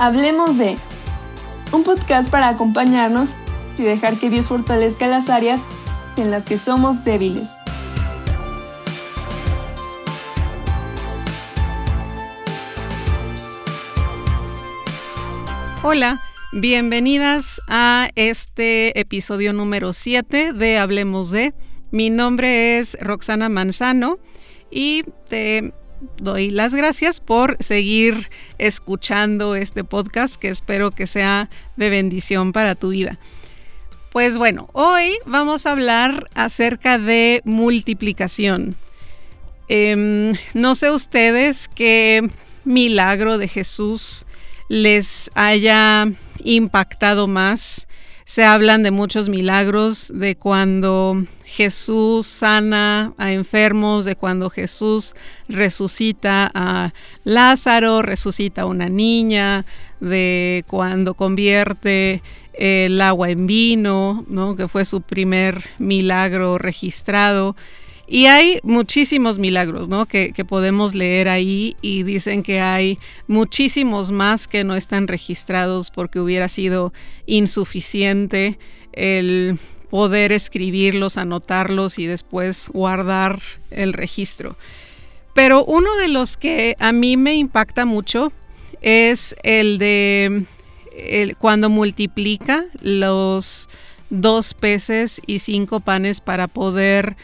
Hablemos de un podcast para acompañarnos y dejar que Dios fortalezca las áreas en las que somos débiles. Hola, bienvenidas a este episodio número 7 de Hablemos de. Mi nombre es Roxana Manzano y te doy las gracias por seguir escuchando este podcast que espero que sea de bendición para tu vida. Pues bueno, hoy vamos a hablar acerca de multiplicación. Em, no sé ustedes qué milagro de Jesús les haya impactado más se hablan de muchos milagros, de cuando Jesús sana a enfermos, de cuando Jesús resucita a Lázaro, resucita a una niña, de cuando convierte el agua en vino, ¿no? que fue su primer milagro registrado. Y hay muchísimos milagros, ¿no? Que, podemos leer ahí y dicen que hay muchísimos más que no están registrados porque hubiera sido insuficiente el poder escribirlos, anotarlos y después guardar el registro. Pero uno de los que a mí me impacta mucho es el de cuando multiplica los dos peces y cinco panes para poder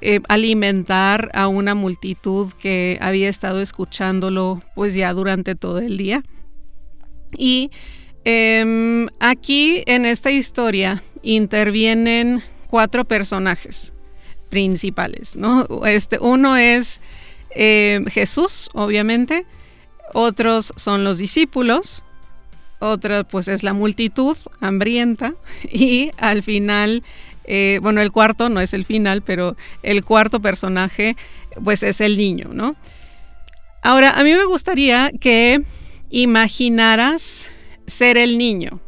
eh, alimentar a una multitud que había estado escuchándolo pues ya durante todo el día. Y em, aquí en esta historia intervienen cuatro personajes principales, ¿no? Este, uno es em, Jesús, obviamente, otros son los discípulos, otra pues es la multitud hambrienta y al final eh, bueno, el cuarto no es el final, pero el cuarto personaje, pues es el niño, ¿no? Ahora, a mí me gustaría que imaginaras ser el niño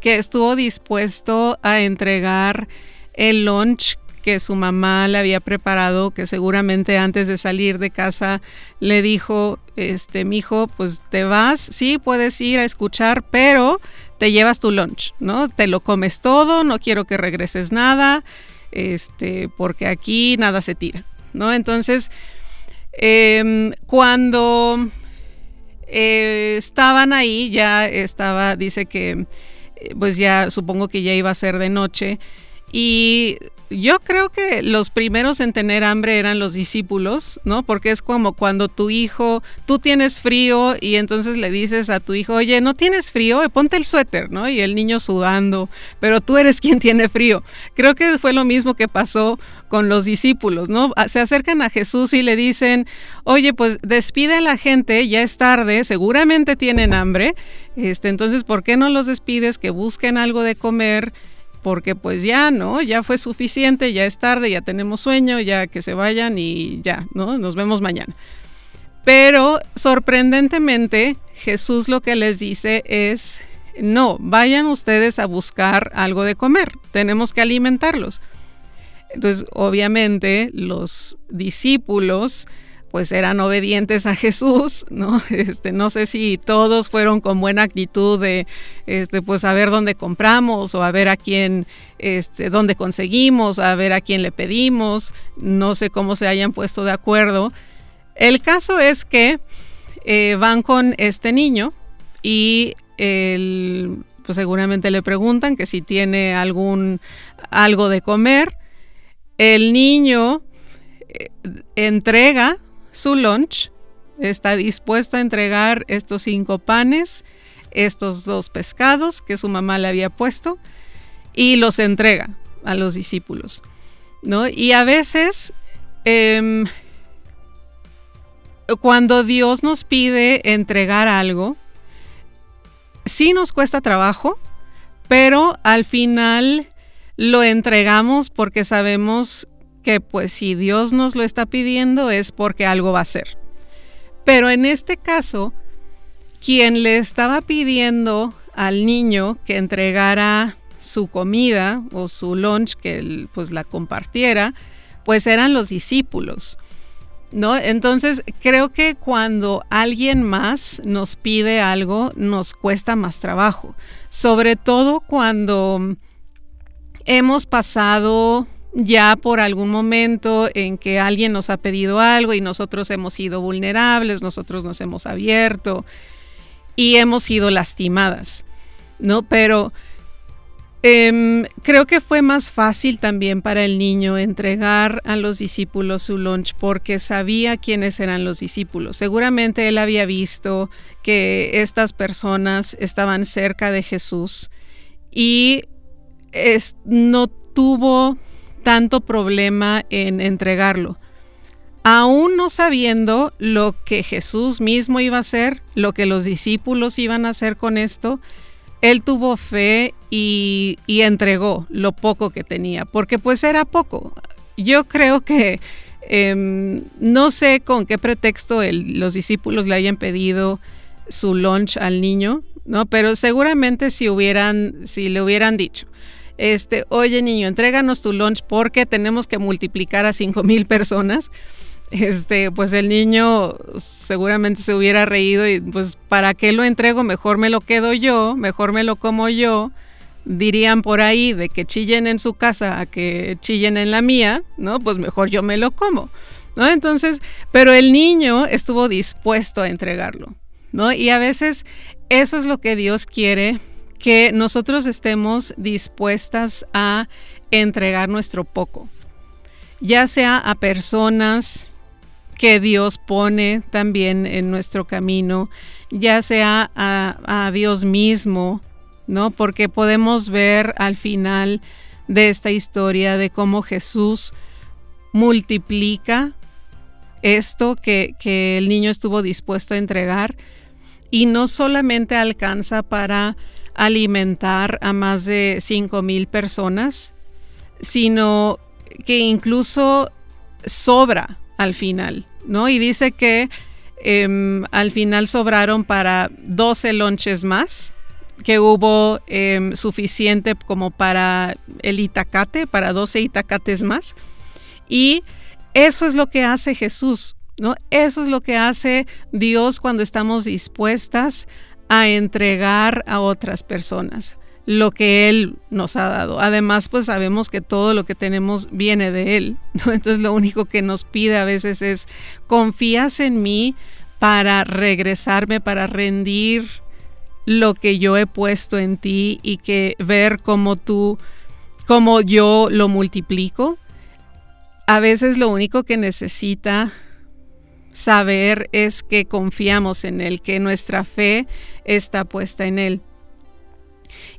que estuvo dispuesto a entregar el lunch que su mamá le había preparado, que seguramente antes de salir de casa le dijo, este, mi hijo, pues te vas, sí, puedes ir a escuchar, pero te llevas tu lunch, ¿no? Te lo comes todo, no quiero que regreses nada, este, porque aquí nada se tira, ¿no? Entonces, em, cuando eh, estaban ahí, ya estaba, dice que, eh, pues ya supongo que ya iba a ser de noche, y yo creo que los primeros en tener hambre eran los discípulos, ¿no? Porque es como cuando tu hijo, tú tienes frío y entonces le dices a tu hijo, oye, ¿no tienes frío? Eh, ponte el suéter, ¿no? Y el niño sudando, pero tú eres quien tiene frío. Creo que fue lo mismo que pasó con los discípulos, ¿no? Se acercan a Jesús y le dicen, oye, pues despide a la gente, ya es tarde, seguramente tienen hambre, este, entonces, ¿por qué no los despides? Que busquen algo de comer porque pues ya, ¿no? Ya fue suficiente, ya es tarde, ya tenemos sueño, ya que se vayan y ya, ¿no? Nos vemos mañana. Pero sorprendentemente Jesús lo que les dice es, no, vayan ustedes a buscar algo de comer, tenemos que alimentarlos. Entonces, obviamente, los discípulos pues eran obedientes a Jesús, ¿no? Este, no sé si todos fueron con buena actitud de, este, pues a ver dónde compramos o a ver a quién, este, dónde conseguimos, a ver a quién le pedimos, no sé cómo se hayan puesto de acuerdo. El caso es que eh, van con este niño y pues seguramente le preguntan que si tiene algún algo de comer. El niño eh, entrega su lunch, está dispuesto a entregar estos cinco panes, estos dos pescados que su mamá le había puesto y los entrega a los discípulos. ¿no? Y a veces, em, cuando Dios nos pide entregar algo, sí nos cuesta trabajo, pero al final lo entregamos porque sabemos que pues si Dios nos lo está pidiendo es porque algo va a ser. Pero en este caso, quien le estaba pidiendo al niño que entregara su comida o su lunch, que pues la compartiera, pues eran los discípulos. ¿No? Entonces, creo que cuando alguien más nos pide algo, nos cuesta más trabajo. Sobre todo cuando hemos pasado ya por algún momento en que alguien nos ha pedido algo y nosotros hemos sido vulnerables, nosotros nos hemos abierto y hemos sido lastimadas, ¿no? Pero em, creo que fue más fácil también para el niño entregar a los discípulos su lunch porque sabía quiénes eran los discípulos. Seguramente él había visto que estas personas estaban cerca de Jesús y no tuvo tanto problema en entregarlo. Aún no sabiendo lo que Jesús mismo iba a hacer, lo que los discípulos iban a hacer con esto, él tuvo fe y, entregó lo poco que tenía, porque pues era poco. Yo creo que em, no sé con qué pretexto los discípulos le hayan pedido su lunch al niño, ¿no? Pero seguramente si hubieran, si le hubieran dicho, este, oye niño, entréganos tu lunch porque tenemos que multiplicar a cinco mil personas. Este, pues el niño seguramente se hubiera reído y pues ¿para qué lo entrego? Mejor me lo quedo yo, mejor me lo como yo. Dirían por ahí de que chillen en su casa a que chillen en la mía, ¿no? Pues mejor yo me lo como. ¿No? Entonces, pero el niño estuvo dispuesto a entregarlo, ¿no? Y a veces eso es lo que Dios quiere que nosotros estemos dispuestas a entregar nuestro poco, ya sea a personas que Dios pone también en nuestro camino, ya sea a, Dios mismo, ¿no? Porque podemos ver al final de esta historia de cómo Jesús multiplica esto que, que el niño estuvo dispuesto a entregar y no solamente alcanza para alimentar a más de 5 mil personas, sino que incluso sobra al final, ¿no? Y dice que em, al final sobraron para 12 lonches más, que hubo em, suficiente como para el itacate, para 12 itacates más. Y eso es lo que hace Jesús, ¿no? Eso es lo que hace Dios cuando estamos dispuestas a entregar a otras personas lo que Él nos ha dado. Además, pues sabemos que todo lo que tenemos viene de Él. Entonces lo único que nos pide a veces es, confías en mí para regresarme, para rendir lo que yo he puesto en ti y que ver cómo tú, cómo yo lo multiplico. A veces lo único que necesita saber es que confiamos en Él, que nuestra fe está puesta en Él.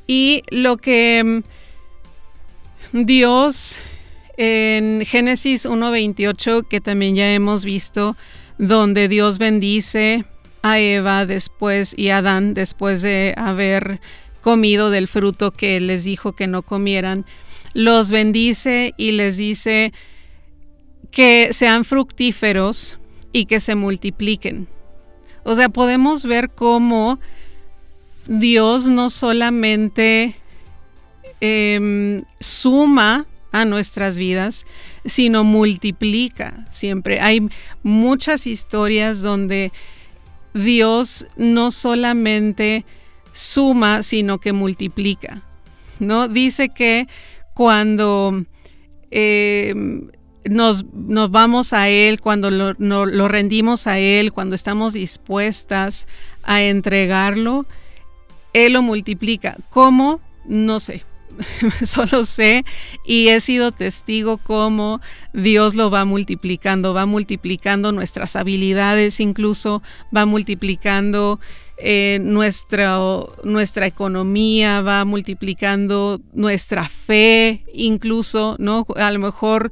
Y lo que mm, Dios en Génesis 1.28, que también ya hemos visto, donde Dios bendice a Eva después y a Adán después de haber comido del fruto que les dijo que no comieran, los bendice y les dice que sean fructíferos y que se multipliquen. O sea, podemos ver cómo Dios no solamente em, suma a nuestras vidas, sino multiplica siempre. Hay muchas historias donde Dios no solamente suma, sino que multiplica. ¿no? Dice que cuando em, nos, vamos a Él, cuando lo, lo rendimos a Él, cuando estamos dispuestas a entregarlo, Él lo multiplica. ¿Cómo? No sé. Solo sé y he sido testigo cómo Dios lo va multiplicando, va multiplicando nuestras habilidades, incluso va multiplicando eh, nuestra, nuestra economía, va multiplicando nuestra fe, incluso, ¿no? A lo mejor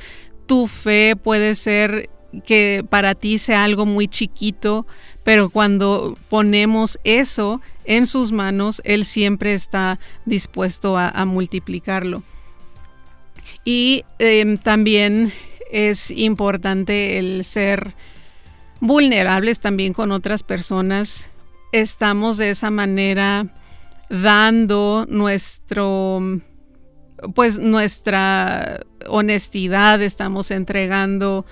tu fe puede ser que para ti sea algo muy chiquito, pero cuando ponemos eso en sus manos, Él siempre está dispuesto a, multiplicarlo. Y em, también es importante el ser vulnerables también con otras personas. Estamos de esa manera dando nuestro pues nuestra honestidad, estamos entregando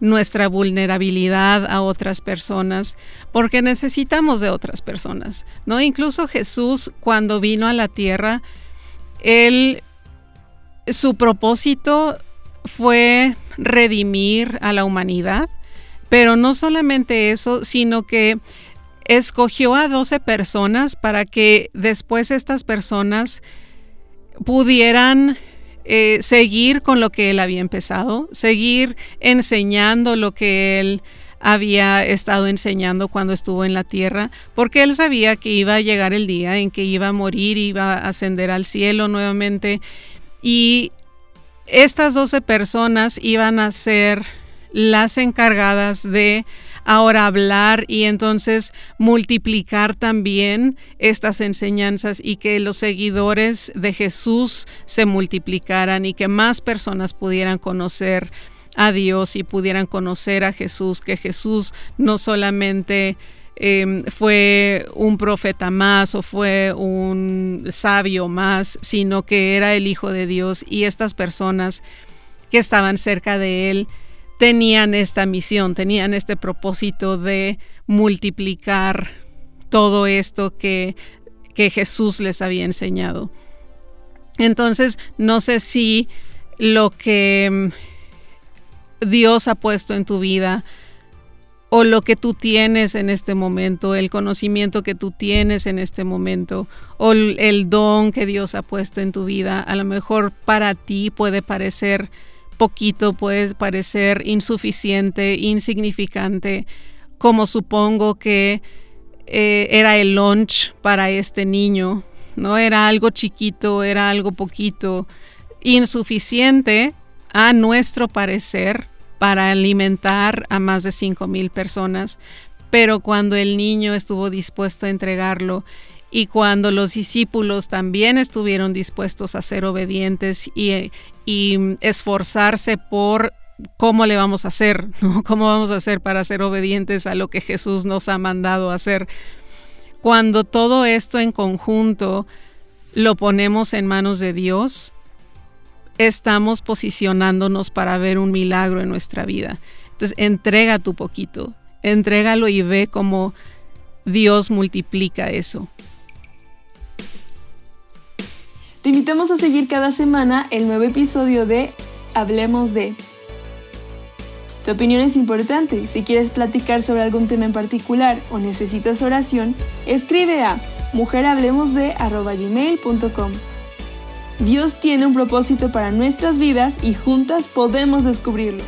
nuestra vulnerabilidad a otras personas, porque necesitamos de otras personas, ¿no? Incluso Jesús cuando vino a la tierra, él su propósito fue redimir a la humanidad, pero no solamente eso, sino que escogió a 12 personas para que después estas personas pudieran eh, seguir con lo que él había empezado, seguir enseñando lo que él había estado enseñando cuando estuvo en la tierra, porque él sabía que iba a llegar el día en que iba a morir, iba a ascender al cielo nuevamente, y estas 12 personas iban a ser las encargadas de ahora hablar y entonces multiplicar también estas enseñanzas y que los seguidores de Jesús se multiplicaran y que más personas pudieran conocer a Dios y pudieran conocer a Jesús, que Jesús no solamente em, fue un profeta más o fue un sabio más, sino que era el Hijo de Dios y estas personas que estaban cerca de él tenían esta misión, tenían este propósito de multiplicar todo esto que, que Jesús les había enseñado. Entonces, no sé si lo que mm, Dios ha puesto en tu vida o lo que tú tienes en este momento, el conocimiento que tú tienes en este momento, o el don que Dios ha puesto en tu vida, a lo mejor para ti puede parecer poquito puede parecer insuficiente, insignificante, como supongo que eh, era el lunch para este niño, ¿no? Era algo chiquito, era algo poquito, insuficiente a nuestro parecer para alimentar a más de 5 mil personas, pero cuando el niño estuvo dispuesto a entregarlo y cuando los discípulos también estuvieron dispuestos a ser obedientes y, esforzarse por cómo le vamos a hacer, ¿Cómo vamos a hacer para ser obedientes a lo que Jesús nos ha mandado hacer? Cuando todo esto en conjunto lo ponemos en manos de Dios, estamos posicionándonos para ver un milagro en nuestra vida. Entonces, entrega tu poquito, entrégalo y ve cómo Dios multiplica eso. Te invitamos a seguir cada semana el nuevo episodio de Hablemos de. Tu opinión es importante. Si quieres platicar sobre algún tema en particular o necesitas oración, escribe a mujerhablemosde.com. Dios tiene un propósito para nuestras vidas y juntas podemos descubrirlo.